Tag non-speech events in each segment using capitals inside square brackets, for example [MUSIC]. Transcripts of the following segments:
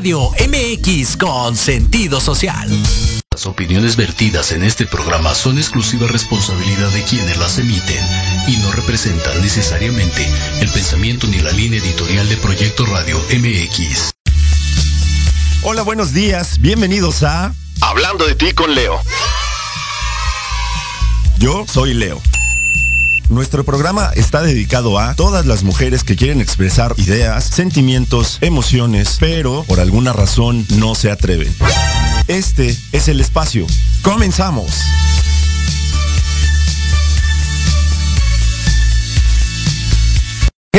Radio MX con sentido social. Las opiniones vertidas en este programa son exclusiva responsabilidad de quienes las emiten y no representan necesariamente el pensamiento ni la línea editorial de Proyecto Radio MX. Hola, buenos días. Bienvenidos a Hablando de ti con Leo. Yo soy Leo. Nuestro programa está dedicado a todas las mujeres que quieren expresar ideas, sentimientos, emociones, pero por alguna razón no se atreven. Este es el espacio. Comenzamos.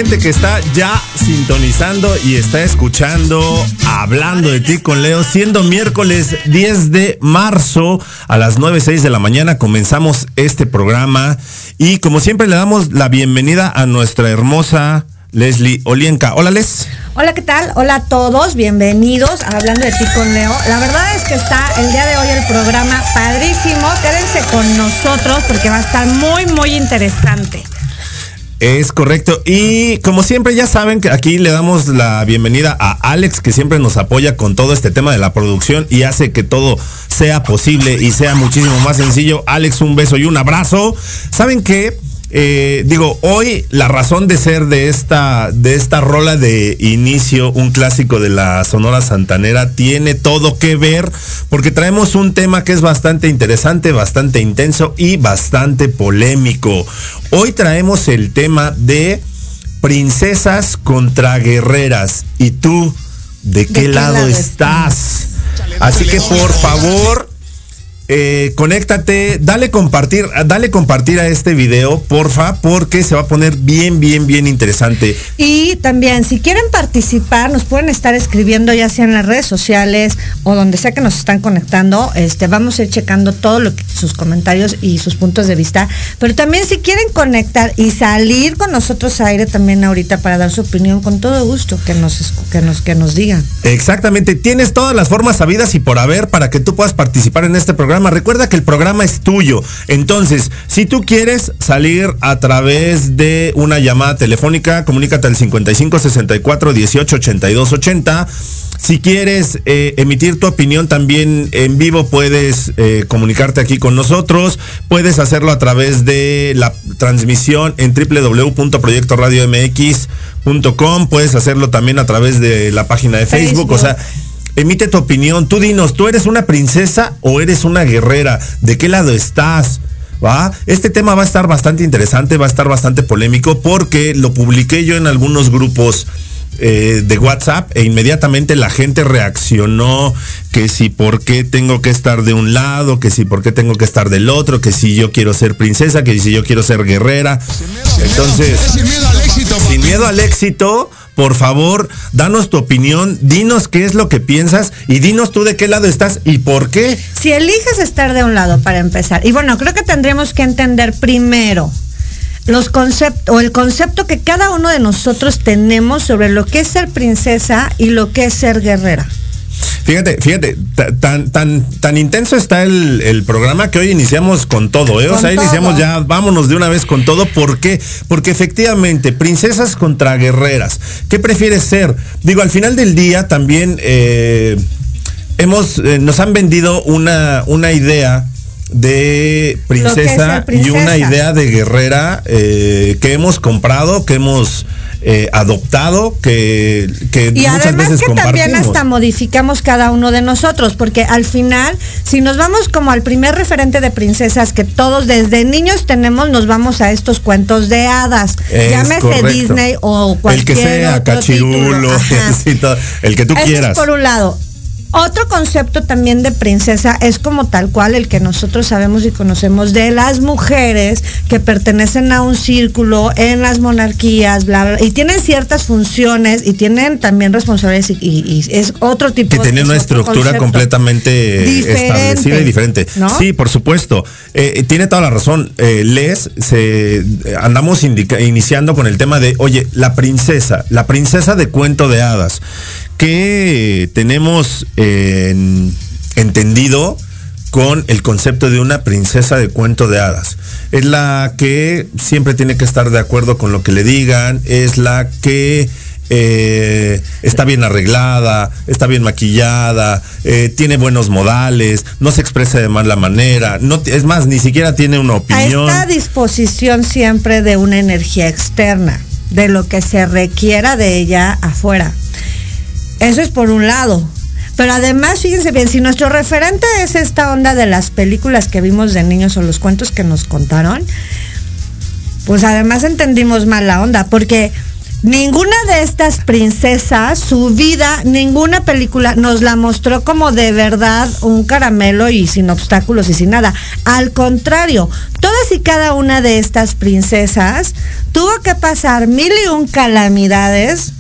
Gente que está ya sintonizando y está escuchando, hablando de ti con Leo, siendo miércoles 10 de marzo a las 9.06 de la mañana comenzamos este programa y como siempre le damos la bienvenida a nuestra hermosa Leslie Olienka. Hola Les. Hola, ¿qué tal? Hola a todos, bienvenidos a Hablando de ti con Leo. La verdad es que está el día de hoy el programa padrísimo. Quédense con nosotros porque va a estar muy, muy interesante. Es correcto. Y como siempre ya saben que aquí le damos la bienvenida a Alex que siempre nos apoya con todo este tema de la producción y hace que todo sea posible y sea muchísimo más sencillo. Alex, un beso y un abrazo. ¿Saben qué? Eh, digo, hoy la razón de ser de esta, de esta rola de inicio, un clásico de la Sonora Santanera, tiene todo que ver porque traemos un tema que es bastante interesante, bastante intenso y bastante polémico. Hoy traemos el tema de princesas contra guerreras. ¿Y tú de qué, ¿De qué lado, lado, estás? Así que por favor, eh, conéctate, dale compartir, dale compartir a este video, porfa, porque se va a poner bien, bien, bien interesante. Y también, si quieren participar, nos pueden estar escribiendo ya sea en las redes sociales o donde sea que nos están conectando. Este, vamos a ir checando todo lo que sus comentarios y sus puntos de vista. Pero también si quieren conectar y salir con nosotros a aire también ahorita para dar su opinión, con todo gusto que nos, que nos, que nos digan. Exactamente, tienes todas las formas sabidas y por haber para que tú puedas participar en este programa. Recuerda que el programa es tuyo. Entonces, si tú quieres salir a través de una llamada telefónica, comunícate al 55 64 18 82 80. Si quieres eh, emitir tu opinión también en vivo, puedes eh, comunicarte aquí con nosotros. Puedes hacerlo a través de la transmisión en www.proyectoradiomx.com. Puedes hacerlo también a través de la página de Facebook. Facebook. O sea, emite tu opinión. Tú dinos, ¿tú eres una princesa o eres una guerrera? ¿De qué lado estás? ¿Va? Este tema va a estar bastante interesante, va a estar bastante polémico porque lo publiqué yo en algunos grupos eh, de WhatsApp e inmediatamente la gente reaccionó que si por qué tengo que estar de un lado, que si por qué tengo que estar del otro, que si yo quiero ser princesa, que si yo quiero ser guerrera. Entonces, sin miedo al éxito. Sin miedo al éxito, por favor, danos tu opinión, dinos qué es lo que piensas y dinos tú de qué lado estás y por qué. Si eliges estar de un lado para empezar, y bueno, creo que tendríamos que entender primero los conceptos o el concepto que cada uno de nosotros tenemos sobre lo que es ser princesa y lo que es ser guerrera. Fíjate, fíjate, tan, tan, tan intenso está el, el, programa que hoy iniciamos con todo, ¿eh? O sea, todo. iniciamos ya, vámonos de una vez con todo. ¿Por qué? Porque efectivamente, princesas contra guerreras. ¿Qué prefieres ser? Digo, al final del día también eh, hemos, eh, nos han vendido una, una idea de princesa, princesa, y una idea de guerrera eh, que hemos comprado, que hemos eh, adoptado, que, que y muchas además veces que también hasta modificamos cada uno de nosotros, porque al final, si nos vamos como al primer referente de princesas que todos desde niños tenemos, nos vamos a estos cuentos de hadas, es llámese correcto. Disney o cualquier el que sea, otro cachirulo, [LAUGHS] el que tú Eso quieras. Es por un lado. Otro concepto también de princesa es como tal cual el que nosotros sabemos y conocemos de las mujeres que pertenecen a un círculo en las monarquías, bla, bla, y tienen ciertas funciones y tienen también responsabilidades y, y, y es otro tipo que tiene una estructura completamente Diferente, establecida y diferente. ¿no? Sí, por supuesto. Eh, tiene toda la razón. Eh, Les, se, andamos indica, iniciando con el tema de, oye, la princesa, la princesa de cuento de hadas que tenemos eh, entendido con el concepto de una princesa de cuento de hadas. Es la que siempre tiene que estar de acuerdo con lo que le digan, es la que eh, está bien arreglada, está bien maquillada, eh, tiene buenos modales, no se expresa de mala manera, no, es más, ni siquiera tiene una opinión. Está a disposición siempre de una energía externa, de lo que se requiera de ella afuera. Eso es por un lado. Pero además, fíjense bien, si nuestro referente es esta onda de las películas que vimos de niños o los cuentos que nos contaron, pues además entendimos mal la onda, porque ninguna de estas princesas, su vida, ninguna película nos la mostró como de verdad un caramelo y sin obstáculos y sin nada. Al contrario, todas y cada una de estas princesas tuvo que pasar mil y un calamidades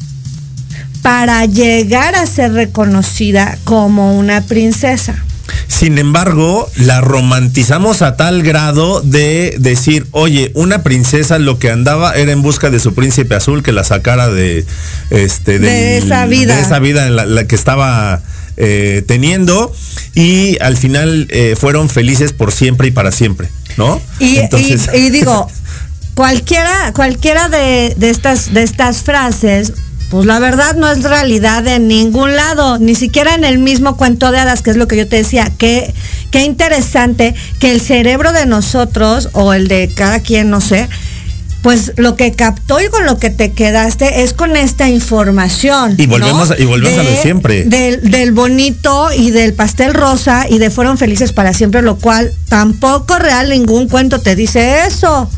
para llegar a ser reconocida como una princesa. Sin embargo, la romantizamos a tal grado de decir, oye, una princesa lo que andaba era en busca de su príncipe azul que la sacara de este de esa vida, de esa vida en la, que estaba eh, teniendo y al final eh, fueron felices por siempre y para siempre, ¿no? Y, y, digo, [LAUGHS] cualquiera, cualquiera de, de, estas, de estas frases pues la verdad no es realidad en ningún lado, ni siquiera en el mismo cuento de hadas, que es lo que yo te decía. Qué, qué interesante que el cerebro de nosotros, o el de cada quien, no sé, pues lo que captó y con lo que te quedaste es con esta información. Y volvemos, y volvemos a lo siempre. Del, del, bonito y del pastel rosa y de fueron felices para siempre, lo cual tampoco real ningún cuento te dice eso.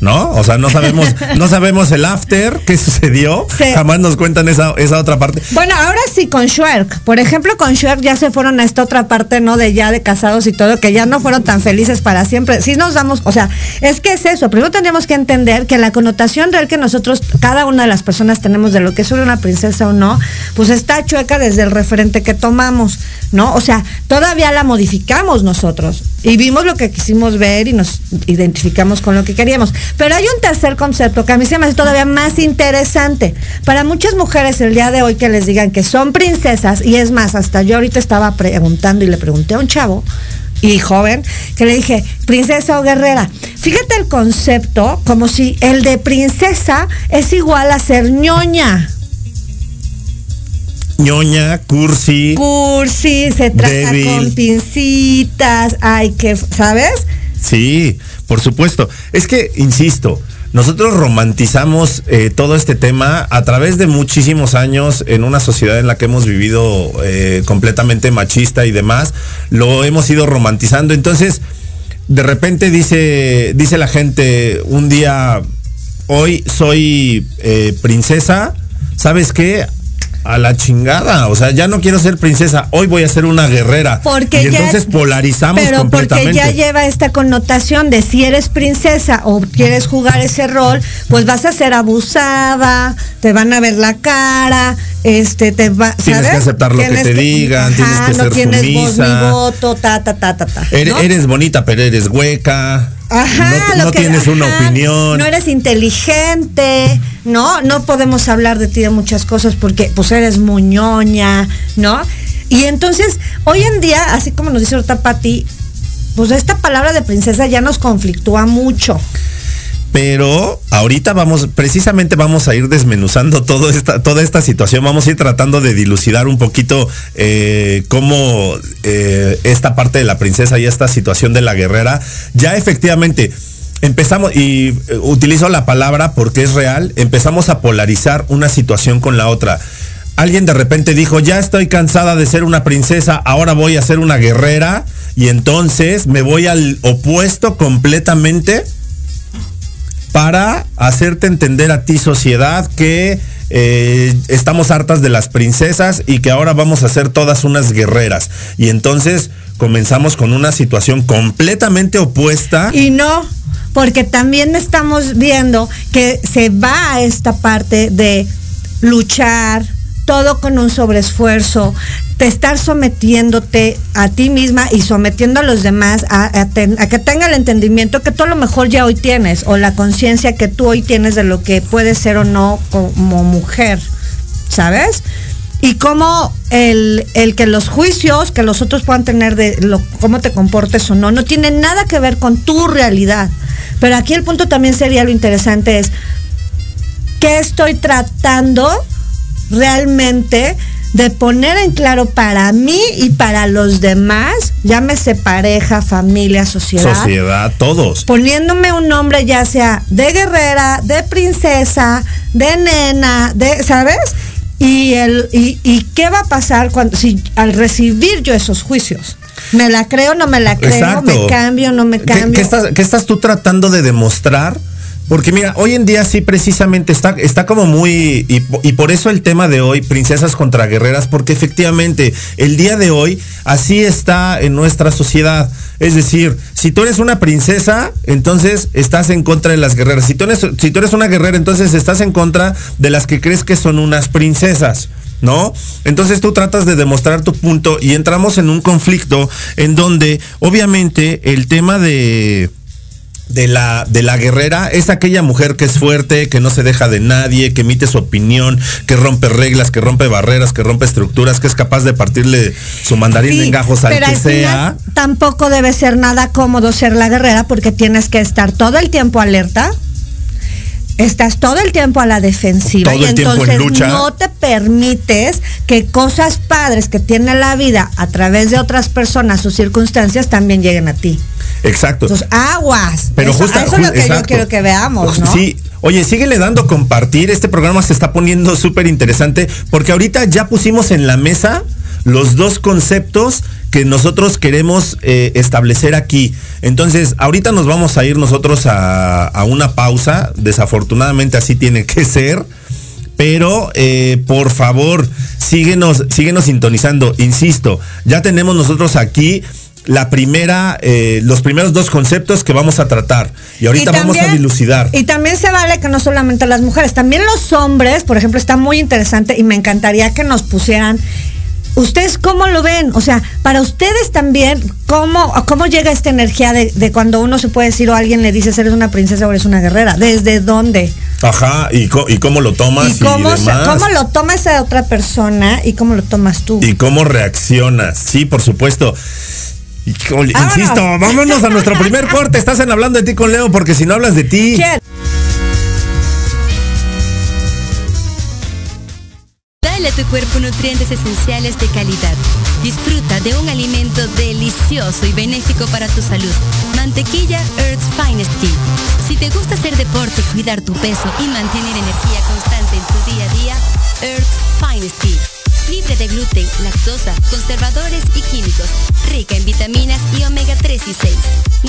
¿No? O sea, no sabemos, [LAUGHS] no sabemos el after, qué sucedió. Jamás nos cuentan esa, esa otra parte. Bueno, ahora sí con Schwerk. Por ejemplo, con Schwerk ya se fueron a esta otra parte, ¿no? De ya de casados y todo, que ya no fueron tan felices para siempre. Sí nos damos, o sea, es que es eso. Primero tenemos que entender que la connotación real que nosotros, cada una de las personas tenemos de lo que es una princesa o no, pues está chueca desde el referente que tomamos, ¿no? O sea, todavía la modificamos nosotros y vimos lo que quisimos ver y nos identificamos con lo que queríamos. Pero hay un tercer concepto que a mí se me hace todavía más interesante. Para muchas mujeres el día de hoy que les digan que son princesas, y es más, hasta yo ahorita estaba preguntando y le pregunté a un chavo, y joven, que le dije, princesa o guerrera. Fíjate el concepto, como si el de princesa es igual a ser ñoña ñoña, cursi. Cursi, se trata con pincitas, hay que, ¿sabes? Sí, por supuesto. Es que, insisto, nosotros romantizamos eh, todo este tema a través de muchísimos años en una sociedad en la que hemos vivido eh, completamente machista y demás. Lo hemos ido romantizando. Entonces, de repente dice, dice la gente, un día, hoy soy eh, princesa, ¿sabes qué? A la chingada. O sea, ya no quiero ser princesa, hoy voy a ser una guerrera. Porque y entonces polarizamos pero porque ya lleva esta connotación de si eres princesa o quieres jugar ese rol, pues vas a ser abusada, te van a ver la cara, este te va, Tienes que aceptar lo que te digan, tienes que ser tienes sumisa. voto, ta ta ta ta ta. Eres, bonita, pero eres hueca. Ajá, no, tienes una opinión. No eres inteligente, ¿no? No podemos hablar de ti de muchas cosas porque pues eres muñoña, ¿no? Y entonces, hoy en día, así como nos dice ahorita Pati, pues esta palabra de princesa ya nos conflictúa mucho pero ahorita vamos, precisamente vamos a ir desmenuzando todo esta, toda esta situación, vamos a ir tratando de dilucidar un poquito eh, cómo eh, esta parte de la princesa y esta situación de la guerrera, ya efectivamente empezamos, y eh, utilizo la palabra porque es real, empezamos a polarizar una situación con la otra. Alguien de repente dijo, ya estoy cansada de ser una princesa, ahora voy a ser una guerrera, y entonces me voy al opuesto completamente para hacerte entender a ti sociedad que eh, estamos hartas de las princesas y que ahora vamos a ser todas unas guerreras. Y entonces comenzamos con una situación completamente opuesta. Y no, porque también estamos viendo que se va a esta parte de luchar, todo con un sobreesfuerzo, de estar sometiéndote a ti misma y sometiendo a los demás a, que tenga el entendimiento que tú a lo mejor ya hoy tienes o la conciencia que tú hoy tienes de lo que puedes ser o no como mujer, ¿sabes? Y cómo el, el, que los juicios que los otros puedan tener de lo, cómo te comportes o no, no tiene nada que ver con tu realidad. Pero aquí el punto también sería lo interesante es, ¿qué estoy tratando realmente de poner en claro para mí y para los demás, llámese pareja, familia, sociedad. Sociedad, todos. Poniéndome un nombre ya sea de guerrera, de princesa, de nena, de, ¿sabes? Y, el, y, qué va a pasar cuando, si al recibir yo esos juicios? ¿Me la creo, no me la creo? ¿Me cambio, no me cambio? ¿Qué, estás, ¿Qué estás tú tratando de demostrar? Porque mira, hoy en día sí precisamente está, está como muy, y, por eso el tema de hoy, princesas contra guerreras, porque efectivamente el día de hoy así está en nuestra sociedad. Es decir, si tú eres una princesa, entonces estás en contra de las guerreras. Si tú eres, si tú eres una guerrera, entonces estás en contra de las que crees que son unas princesas. ¿no? Entonces tú tratas de demostrar tu punto y entramos en un conflicto en donde obviamente el tema de de la, de la guerrera es aquella mujer que es fuerte, que no se deja de nadie, que emite su opinión, que rompe reglas, que rompe barreras, que rompe estructuras, que es capaz de partirle su mandarín en gajos al que sea. Tampoco debe ser nada cómodo ser la guerrera porque tienes que estar todo el tiempo alerta. Estás todo el tiempo a la defensiva y entonces no te permites que cosas padres que tiene la vida a través de otras personas o circunstancias también lleguen a ti. Exacto. Aguas. Pero eso, eso es lo que yo quiero que veamos, ¿no? Sí. Oye, síguele dando compartir. Este programa se está poniendo súper interesante porque ahorita ya pusimos en la mesa los dos conceptos que nosotros queremos eh, establecer aquí. Entonces, ahorita nos vamos a ir nosotros a, una pausa. Desafortunadamente así tiene que ser. Pero eh, por favor, síguenos, síguenos sintonizando. Insisto, ya tenemos nosotros aquí la primera, eh, los primeros dos conceptos que vamos a tratar. Y ahorita vamos a dilucidar. Y también se vale que no solamente las mujeres, también los hombres, por ejemplo, está muy interesante y me encantaría que nos pusieran. ¿Ustedes cómo lo ven? O sea, para ustedes también, ¿cómo, cómo llega esta energía de, cuando uno se puede decir o alguien le dice eres una princesa o eres una guerrera? ¿Desde dónde? Ajá, y, cómo lo tomas. ¿Y cómo, cómo lo toma esa otra persona y cómo lo tomas tú? Y cómo reaccionas. Sí, por supuesto insisto, vámonos a nuestro primer corte. Estás en hablando de ti con Leo, porque si no hablas de ti. Dale a tu cuerpo nutrientes esenciales de calidad. Disfruta de un alimento delicioso y benéfico para tu salud. Mantequilla Earth's Finest Tea. Si te gusta hacer deporte, cuidar tu peso y mantener energía constante en tu día a día, Earth's Finest Tea libre de gluten, lactosa, conservadores y químicos, rica en vitaminas y omega 3 y 6.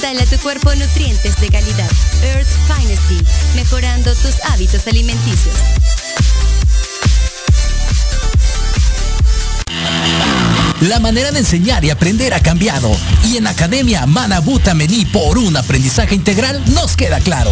Dale a tu cuerpo nutrientes de calidad. Earth's Finest mejorando tus hábitos alimenticios. La manera de enseñar y aprender ha cambiado y en Academia Manabuta Mení por un aprendizaje integral nos queda claro.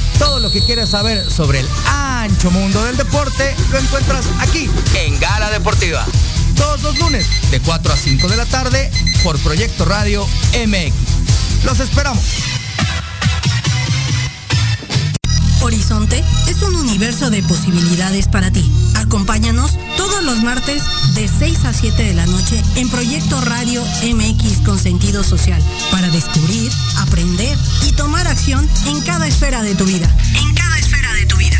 Todo lo que quieres saber sobre el ancho mundo del deporte lo encuentras aquí en Gala Deportiva. Todos los lunes de 4 a 5 de la tarde por Proyecto Radio MX. Los esperamos. Horizonte es un universo de posibilidades para ti. Acompáñanos todos los martes de 6 a 7 de la noche en Proyecto Radio MX con sentido social para descubrir, aprender y tomar acción en cada esfera de tu vida. En cada esfera de tu vida.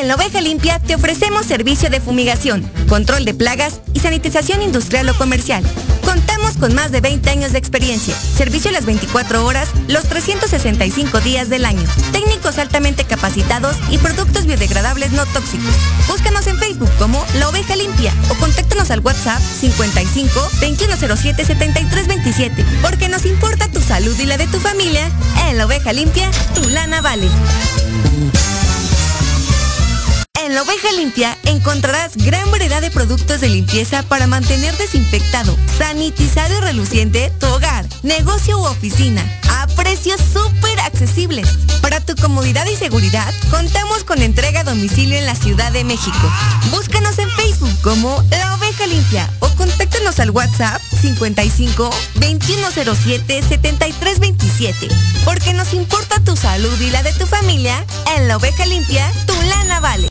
En la Oveja Limpia te ofrecemos servicio de fumigación, control de plagas y sanitización industrial o comercial. Contamos con más de 20 años de experiencia, servicio las 24 horas, los 365 días del año, técnicos altamente capacitados y productos biodegradables no tóxicos. Búscanos en Facebook como La Oveja Limpia o contáctanos al WhatsApp 55 2107 7327, porque nos importa tu salud y la de tu familia. En La Oveja Limpia, tu lana vale. En la oveja limpia encontrarás gran variedad de productos de limpieza para mantener desinfectado, sanitizado y reluciente tu hogar, negocio u oficina a precios súper accesibles. Para tu comodidad y seguridad, contamos con entrega a domicilio en la Ciudad de México. Búscanos en Facebook como La Oveja Limpia o contáctanos al WhatsApp 55 2107 7327. Porque nos importa tu salud y la de tu familia, en La Oveja Limpia, tu lana vale.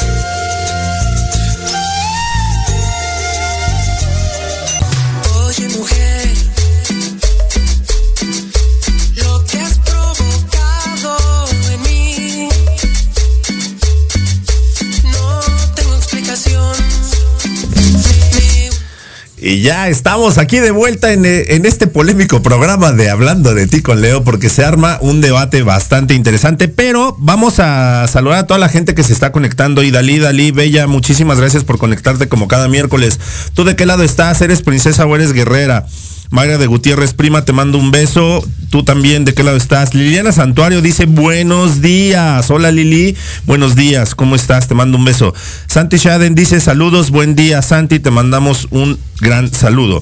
Y ya estamos aquí de vuelta en, eh, en este polémico programa de Hablando de ti con Leo, porque se arma un debate bastante interesante, pero vamos a saludar a toda la gente que se está conectando. Y Dalí, Dalí, Bella, muchísimas gracias por conectarte como cada miércoles. ¿Tú de qué lado estás? ¿Eres princesa o eres guerrera? Mayra de Gutiérrez, prima, te mando un beso. Tú también, ¿de qué lado estás? Liliana Santuario dice, buenos días. Hola Lili, buenos días. ¿Cómo estás? Te mando un beso. Santi Shaden dice, saludos, buen día. Santi, te mandamos un gran saludo.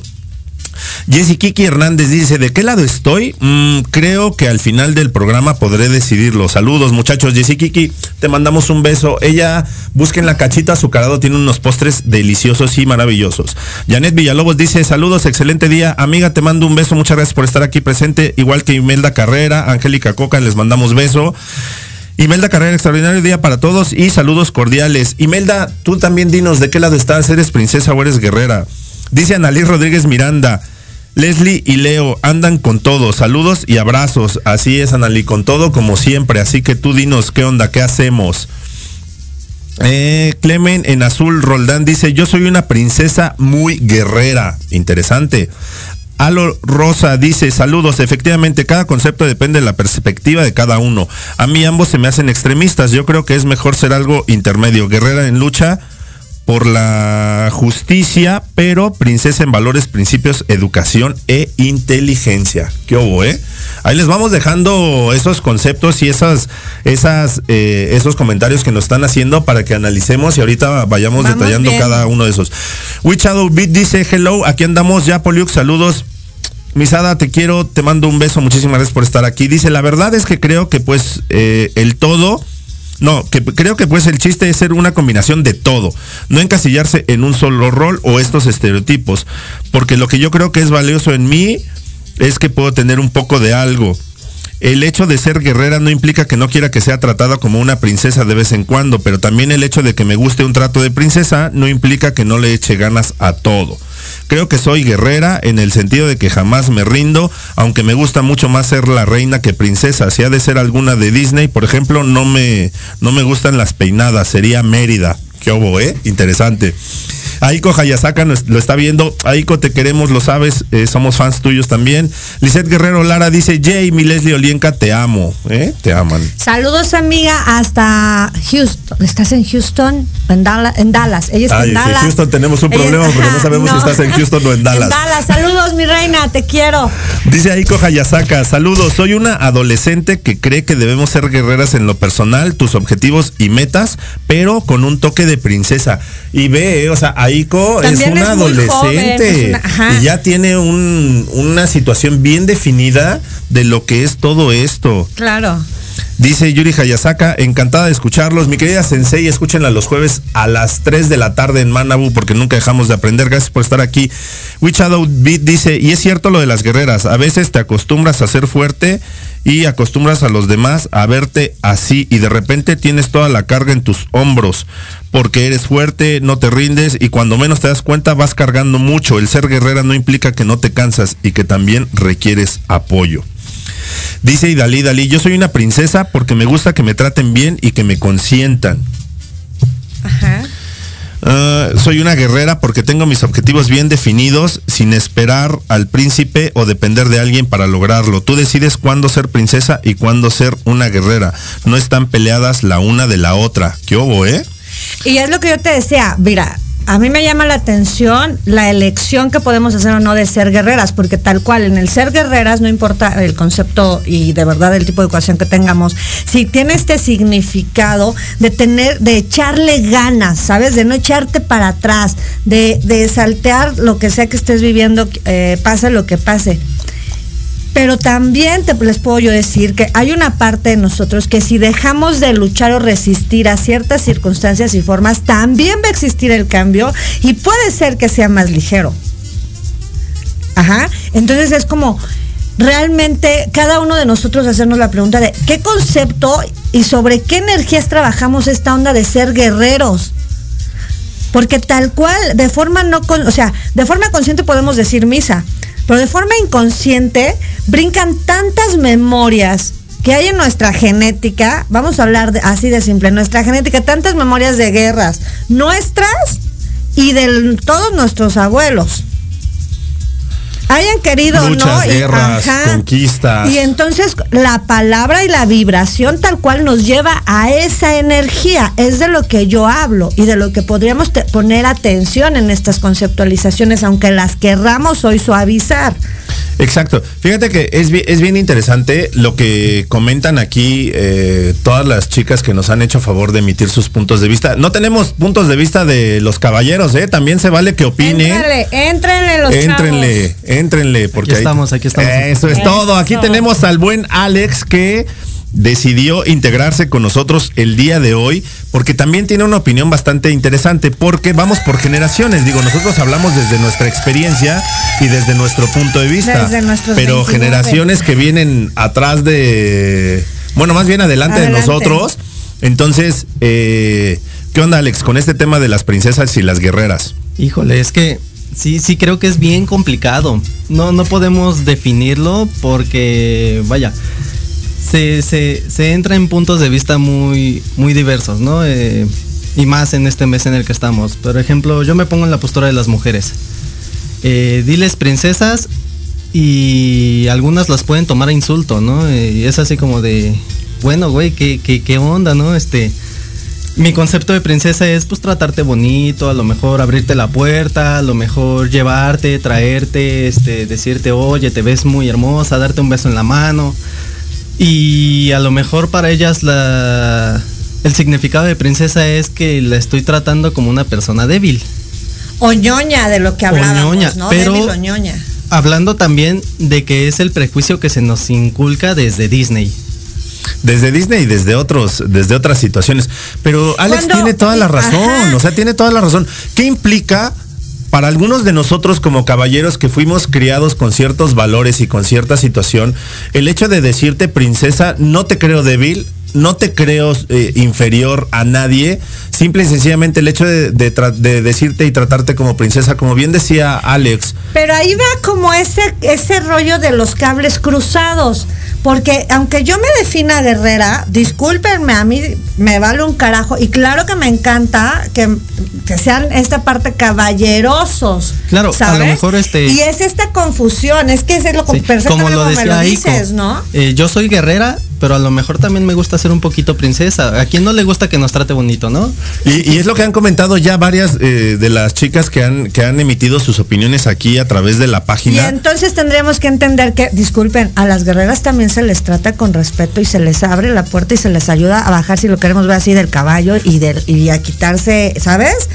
Jessy Kiki Hernández dice, ¿de qué lado estoy? Mm, creo que al final del programa podré decidirlo. Saludos muchachos, Jessy Kiki, te mandamos un beso. Ella, busquen la cachita azucarado, tiene unos postres deliciosos y maravillosos. Janet Villalobos dice, saludos, excelente día. Amiga, te mando un beso, muchas gracias por estar aquí presente. Igual que Imelda Carrera, Angélica Coca, les mandamos beso. Imelda Carrera, extraordinario día para todos y saludos cordiales. Imelda, tú también dinos de qué lado estás, ¿eres princesa o eres guerrera? Dice Annalí Rodríguez Miranda. Leslie y Leo andan con todo. Saludos y abrazos. Así es, Annalí, con todo como siempre. Así que tú dinos qué onda, qué hacemos. Eh, Clemen en azul Roldán dice, yo soy una princesa muy guerrera. Interesante. Alo Rosa dice, saludos, efectivamente, cada concepto depende de la perspectiva de cada uno. A mí ambos se me hacen extremistas, yo creo que es mejor ser algo intermedio, guerrera en lucha por la justicia, pero princesa en valores, principios, educación e inteligencia. ¿Qué hubo, eh? Ahí les vamos dejando esos conceptos y esas, esas, eh, esos comentarios que nos están haciendo para que analicemos y ahorita vayamos Vamos detallando bien. cada uno de esos. Shadow Beat dice, hello, aquí andamos ya, Poliux, saludos. Misada, te quiero, te mando un beso, muchísimas gracias por estar aquí. Dice, la verdad es que creo que pues eh, el todo, no, que creo que pues el chiste es ser una combinación de todo, no encasillarse en un solo rol o estos estereotipos, porque lo que yo creo que es valioso en mí es que puedo tener un poco de algo. El hecho de ser guerrera no implica que no quiera que sea tratada como una princesa de vez en cuando, pero también el hecho de que me guste un trato de princesa no implica que no le eche ganas a todo. Creo que soy guerrera en el sentido de que jamás me rindo, aunque me gusta mucho más ser la reina que princesa. Si ha de ser alguna de Disney, por ejemplo, no me, no me gustan las peinadas, sería Mérida. ¿Qué hubo, eh? Interesante. Aiko Hayasaka nos- lo está viendo. Aiko, te queremos, lo sabes. eh, somos fans tuyos también. Lizeth Guerrero Lara dice, Jay, mi Leslie Olienka, te amo. ¿eh? Te aman. Saludos amiga hasta Houston. ¿Estás en Houston? En Dallas. En Dallas. Ella está Ay, en Dallas. Houston tenemos un Ella- problema porque no Ajá, sabemos si estás en Houston o en Dallas. En Dallas. Saludos mi reina, te quiero. Dice Aiko Hayasaka, saludos, soy una adolescente que cree que debemos ser guerreras en lo personal, tus objetivos y metas, pero con un toque de princesa. Y ve, eh, o sea, Aiko es una joven, adolescente es una- ajá. y ya tiene un- una situación bien definida de lo que es todo esto. Claro. Dice Yuri Hayasaka, encantada de escucharlos. Mi querida Sensei, escúchenla los jueves a las 3 de la tarde en Manabu porque nunca dejamos de aprender. Gracias por estar aquí. Shadow Beat dice, y es cierto lo de las guerreras, a veces te acostumbras a ser fuerte y acostumbras a los demás a verte así y de repente tienes toda la carga en tus hombros porque eres fuerte, no te rindes y cuando menos te das cuenta vas cargando mucho. El ser guerrera no implica que no te cansas y que también requieres apoyo. Dice Idalí, Dalí, yo soy una princesa porque me gusta que me traten bien y que me consientan. Ajá. Ah, soy una guerrera porque tengo mis objetivos bien definidos sin esperar al príncipe o depender de alguien para lograrlo. Tú decides cuándo ser princesa y cuándo ser una guerrera. No están peleadas la una de la otra. ¿Qué hubo, eh? Y es lo que yo te decía, mira, a mí me llama la atención la elección que podemos hacer o no de ser guerreras, porque tal cual, en el ser guerreras, no importa el concepto y de verdad el tipo de ecuación que tengamos, si tiene este significado de tener, de echarle ganas, ¿sabes? De no echarte para atrás, de, de saltear lo que sea que estés viviendo, eh, pase lo que pase. Pero también te, les puedo yo decir que hay una parte de nosotros que si dejamos de luchar o resistir a ciertas circunstancias y formas, también va a existir el cambio y puede ser que sea más ligero. Ajá. Entonces es como realmente cada uno de nosotros hacernos la pregunta de qué concepto y sobre qué energías trabajamos esta onda de ser guerreros. Porque tal cual, de forma no, con, o sea, de forma consciente podemos decir misa, pero de forma inconsciente brincan tantas memorias que hay en nuestra genética, vamos a hablar de- así de simple, nuestra genética, tantas memorias de guerras nuestras y de todos nuestros abuelos. Hayan querido o no. Y- guerras, conquistas. Y entonces la palabra y la vibración tal cual nos lleva a esa energía. Es de lo que yo hablo y de lo que podríamos poner atención en estas conceptualizaciones, aunque las querramos hoy suavizar. Exacto. Fíjate que es, es bien interesante lo que comentan aquí eh, todas las chicas que nos han hecho favor de emitir sus puntos de vista. No tenemos puntos de vista de los caballeros, ¿eh? También se vale que opinen. Éntrenle, éntrenle los Éntrenle, éntrenle, porque Aquí ahí- estamos, aquí estamos. Eso es Eso. todo. Aquí tenemos al buen Alex que decidió integrarse con nosotros el día de hoy porque también tiene una opinión bastante interesante porque vamos por generaciones digo nosotros hablamos desde nuestra experiencia y desde nuestro punto de vista Desde nuestros pero 29. generaciones que vienen atrás de bueno más bien adelante, Adelante. de nosotros entonces eh, qué onda Alex con este tema de las princesas y las guerreras Híjole, es que sí, sí creo que es bien complicado. No, no podemos definirlo porque, vaya, se, se, entra en puntos de vista muy, muy diversos, ¿no? Eh, y más en este mes en el que estamos. Por ejemplo, yo me pongo en la postura de las mujeres. Eh, diles princesas y algunas las pueden tomar a insulto, ¿no? Eh, y es así como de, bueno, güey, ¿qué, qué, qué onda, no? Este, mi concepto de princesa es pues tratarte bonito, a lo mejor abrirte la puerta, a lo mejor llevarte, traerte, este, decirte, oye, te ves muy hermosa, darte un beso en la mano. Y a lo mejor para ellas la, el significado de princesa es que la estoy tratando como una persona débil. O ñoña de lo que hablábamos, ñoña, ¿no? pero- Débil o ñoña. Hablando también de que es el prejuicio que se nos inculca desde Disney. desde Disney y desde otros, desde otras situaciones. Pero Alex Cuando- tiene toda la razón, Ajá. o sea, tiene toda la razón. ¿Qué implica para algunos de nosotros como caballeros que fuimos criados con ciertos valores y con cierta situación, el hecho de decirte princesa, no te creo débil, no te creo eh, inferior a nadie, simple y sencillamente el hecho de, de decirte y tratarte como princesa, como bien decía Alex, Pero ahí va como ese, ese rollo de los cables cruzados. Porque aunque yo me defina guerrera, discúlpenme, a mí me vale un carajo. Y claro que me encanta que, que sean esta parte caballerosos. Claro, a lo mejor este- Y es esta confusión, es que es lo Sí, como lo como decía lo dices, ¿no? eh, yo soy guerrera, pero a lo mejor también me gusta ser un poquito princesa. ¿A quién no le gusta que nos trate bonito, no? Y, y es lo que han comentado ya varias eh, de las chicas que han, que han emitido sus opiniones aquí a través de la Y página. entonces tendríamos que entender que, disculpen, a las guerreras también se les trata con respeto y se les abre la puerta y se les ayuda a bajar, si lo queremos ver así, del caballo y, del, y a quitarse, ¿sabes?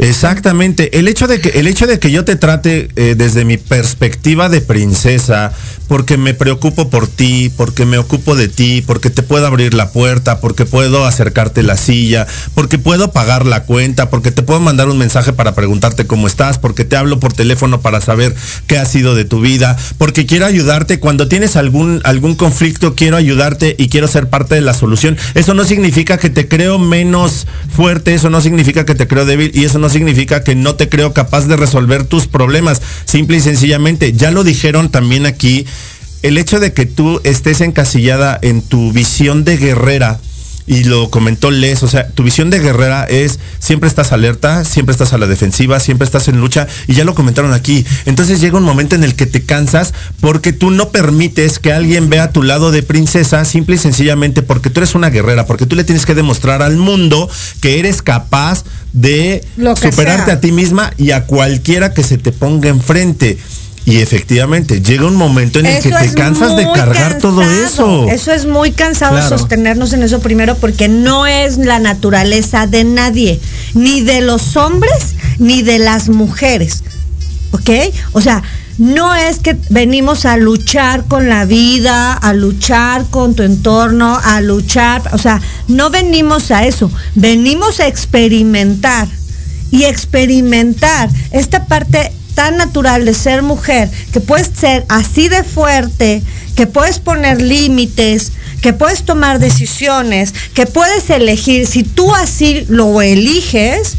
Exactamente. El hecho de que, el hecho de que yo te trate eh, desde mi perspectiva de princesa, porque me preocupo por ti, porque me ocupo de ti, porque te puedo abrir la puerta, porque puedo acercarte la silla, porque puedo pagar la cuenta, porque te puedo mandar un mensaje para preguntarte cómo estás, porque te hablo por teléfono para saber qué ha sido de tu vida, porque quiero ayudarte cuando tienes algún algún conflicto, quiero ayudarte y quiero ser parte de la solución. Eso no significa que te creo menos fuerte, eso no significa que te creo débil y eso no significa que no te creo capaz de resolver tus problemas. Simple y sencillamente, ya lo dijeron también aquí, el hecho de que tú estés encasillada en tu visión de guerrera, y lo comentó Les, o sea, tu visión de guerrera es siempre estás alerta, siempre estás a la defensiva, siempre estás en lucha y ya lo comentaron aquí. Entonces llega un momento en el que te cansas porque tú no permites que alguien vea tu lado de princesa simple y sencillamente porque tú eres una guerrera, porque tú le tienes que demostrar al mundo que eres capaz de superarte sea. a ti misma y a cualquiera que se te ponga enfrente. Y efectivamente, llega un momento en el que te cansas de cargar todo eso. Eso es muy cansado Claro. sostenernos en eso primero porque no es la naturaleza de nadie, ni de los hombres ni de las mujeres. ¿Ok? O sea, no es que venimos a luchar con la vida, a luchar con tu entorno, a luchar, o sea, no venimos a eso, venimos a experimentar y experimentar esta parte tan natural de ser mujer, que puedes ser así de fuerte, que puedes poner límites, que puedes tomar decisiones, que puedes elegir, si tú así lo eliges,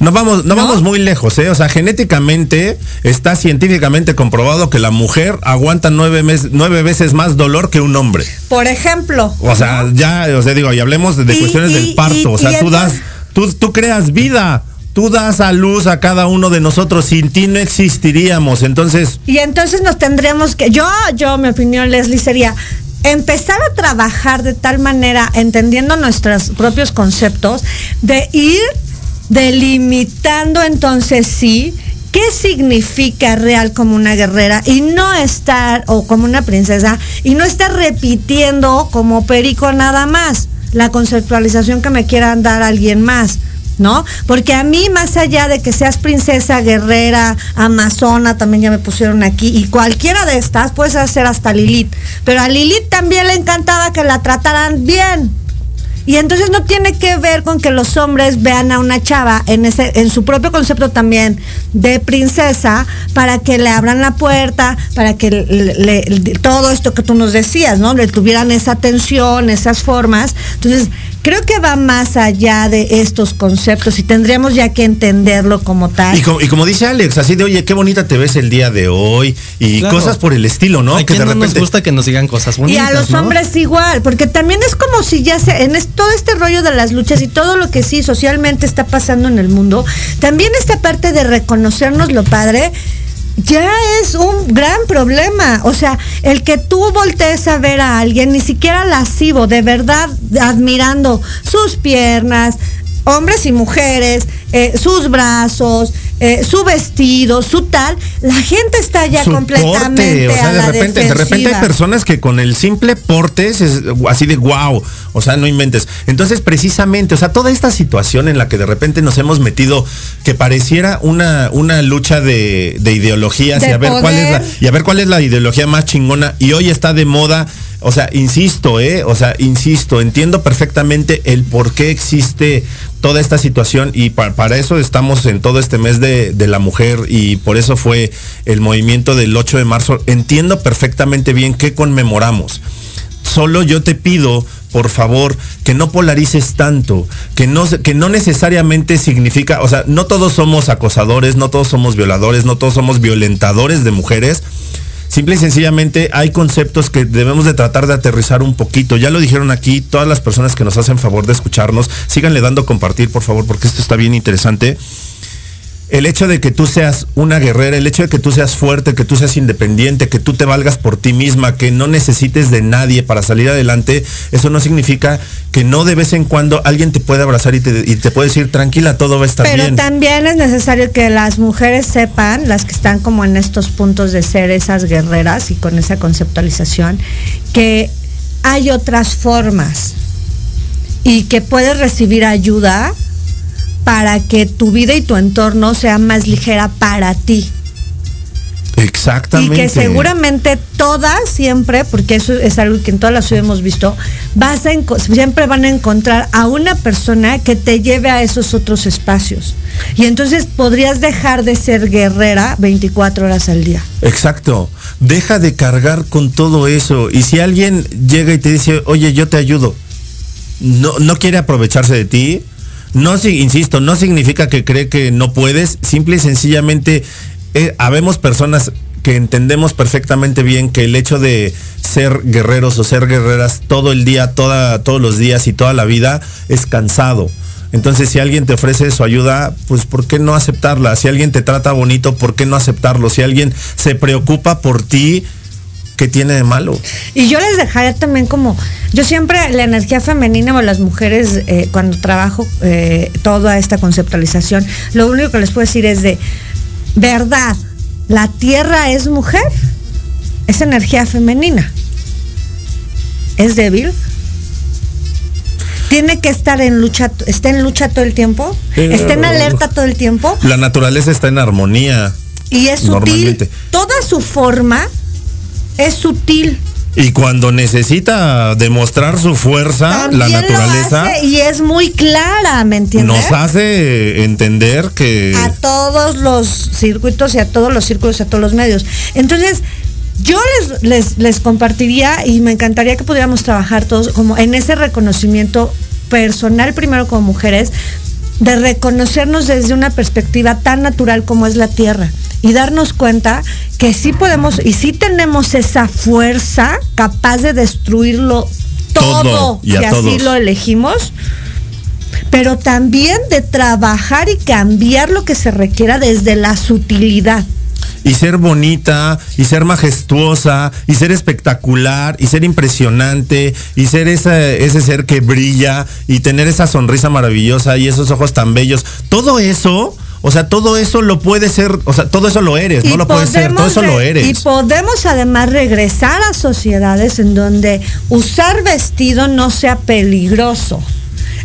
No vamos, no, vamos muy lejos, ¿eh? O sea, genéticamente está científicamente comprobado que la mujer aguanta nueve, mes- nueve veces más dolor que un hombre. por ejemplo, O sea, ya, o sea, digo, y hablemos de, Y- cuestiones y- del parto. y- o sea, tú das, tú, tú creas vida. Tú das a luz a cada uno de nosotros. Sin ti no existiríamos. Entonces, Y entonces nos tendríamos que, yo, yo, mi opinión, Leslie, sería empezar a trabajar de tal manera, entendiendo nuestros propios conceptos, de ir delimitando entonces sí qué significa real como una guerrera y no estar, o como una princesa, y no estar repitiendo como perico nada más la conceptualización que me quieran dar alguien más. ¿No? Porque a mí, más allá de que seas princesa, guerrera, amazona, también ya me pusieron aquí, y cualquiera de estas, puedes hacer hasta Lilith. Pero a Lilith también le encantaba que la trataran bien. Y entonces no tiene que ver con que los hombres vean a una chava en ese, en su propio concepto también de princesa, para que le abran la puerta, para que le- le- le- todo esto que tú nos decías, ¿no? Le tuvieran esa atención, esas formas. Entonces, creo que va más allá de estos conceptos y tendríamos ya que entenderlo como tal. y como, y como dice Alex, así de, oye, qué bonita te ves el día de hoy. Y Claro. cosas por el estilo, ¿no? ¿A que de no nos repente. gusta que nos digan cosas Y bonitas, a los ¿no? hombres igual, porque también es como si ya se, en es- todo este rollo de las luchas y todo lo que sí socialmente está pasando en el mundo, también esta parte de reconocernos lo padre, ya es un gran problema. O sea, el que tú voltees a ver a alguien, ni siquiera lascivo, de verdad admirando sus piernas, hombres y mujeres, eh, sus brazos, eh, su vestido, su tal, la gente está ya su completamente porte, o sea, a de la repente, de repente hay personas que con el simple porte es así de wow, o sea, no inventes. Entonces, precisamente, o sea, toda esta situación en la que de repente nos hemos metido, que pareciera una, una lucha de, de ideologías De y a ver cuál es la, y a ver cuál es la ideología más chingona, y hoy está de moda. O sea, insisto, ¿eh? O sea, insisto, entiendo perfectamente el por qué existe toda esta situación y pa- para eso estamos en todo este mes de, la mujer y por eso fue el movimiento del 8 de marzo. Entiendo perfectamente bien qué conmemoramos. Solo yo te pido, por favor, que no polarices tanto, que no, que no necesariamente significa, o sea, no todos somos acosadores, no todos somos violadores, no todos somos violentadores de mujeres. Simple y sencillamente hay conceptos que debemos de tratar de aterrizar un poquito. Ya lo dijeron aquí, todas las personas que nos hacen favor de escucharnos, síganle dando compartir, por favor, porque esto está bien interesante. El hecho de que tú seas una guerrera, el hecho de que tú seas fuerte, que tú seas independiente, que tú te valgas por ti misma, que no necesites de nadie para salir adelante, eso no significa que no de vez en cuando alguien te puede abrazar y te, y te puede decir, tranquila, todo va a estar Pero bien. también es necesario que las mujeres sepan, las que están como en estos puntos de ser esas guerreras y con esa conceptualización, que hay otras formas y que puedes recibir ayuda para que tu vida y tu entorno sea más ligera para ti. Exactamente. Y que seguramente todas siempre, porque eso es algo que en todas las ciudades hemos visto, vas a siempre van a encontrar a una persona que te lleve a esos otros espacios. Y entonces podrías dejar de ser guerrera 24 horas al día. Exacto. Deja de cargar con todo eso. Y si alguien llega y te dice, oye, yo te ayudo, no, no quiere aprovecharse de ti, no, si- insisto, no significa que cree que no puedes, simple y sencillamente, eh, habemos personas que entendemos perfectamente bien que el hecho de ser guerreros o ser guerreras todo el día, toda, todos los días y toda la vida es cansado. Entonces, si alguien te ofrece su ayuda, pues ¿por qué no aceptarla? Si alguien te trata bonito, ¿por qué no aceptarlo? Si alguien se preocupa por ti, ¿qué tiene de malo? Y yo les dejaría también como, yo siempre la energía femenina o las mujeres, eh, cuando trabajo eh, toda esta conceptualización, lo único que les puedo decir es de, verdad, la tierra es mujer, es energía femenina, es débil. Tiene que estar en lucha, está en lucha todo el tiempo, está en alerta todo el tiempo La naturaleza está en armonía. y es sutil. Toda su forma es sutil. Y cuando necesita demostrar su fuerza, También la lo naturaleza hace y es muy clara, ¿me entiendes? nos hace entender que a todos los circuitos y a todos los círculos, a todos los medios. Entonces, yo les, les, les compartiría y me encantaría que pudiéramos trabajar todos como en ese reconocimiento personal, primero como mujeres, de reconocernos desde una perspectiva tan natural como es la tierra y darnos cuenta que sí podemos y sí tenemos esa fuerza capaz de destruirlo todo, Todo y si así todos. lo elegimos pero también de trabajar y cambiar lo que se requiera desde la sutilidad. Y ser bonita y ser majestuosa y ser espectacular y ser impresionante y ser ese, ese ser que brilla y tener esa sonrisa maravillosa y esos ojos tan bellos. Todo eso, o sea, todo eso lo puede ser, o sea, todo eso lo eres, no lo puedes ser, todo eso lo re- eres. Y podemos además regresar a sociedades en donde usar vestido no sea peligroso,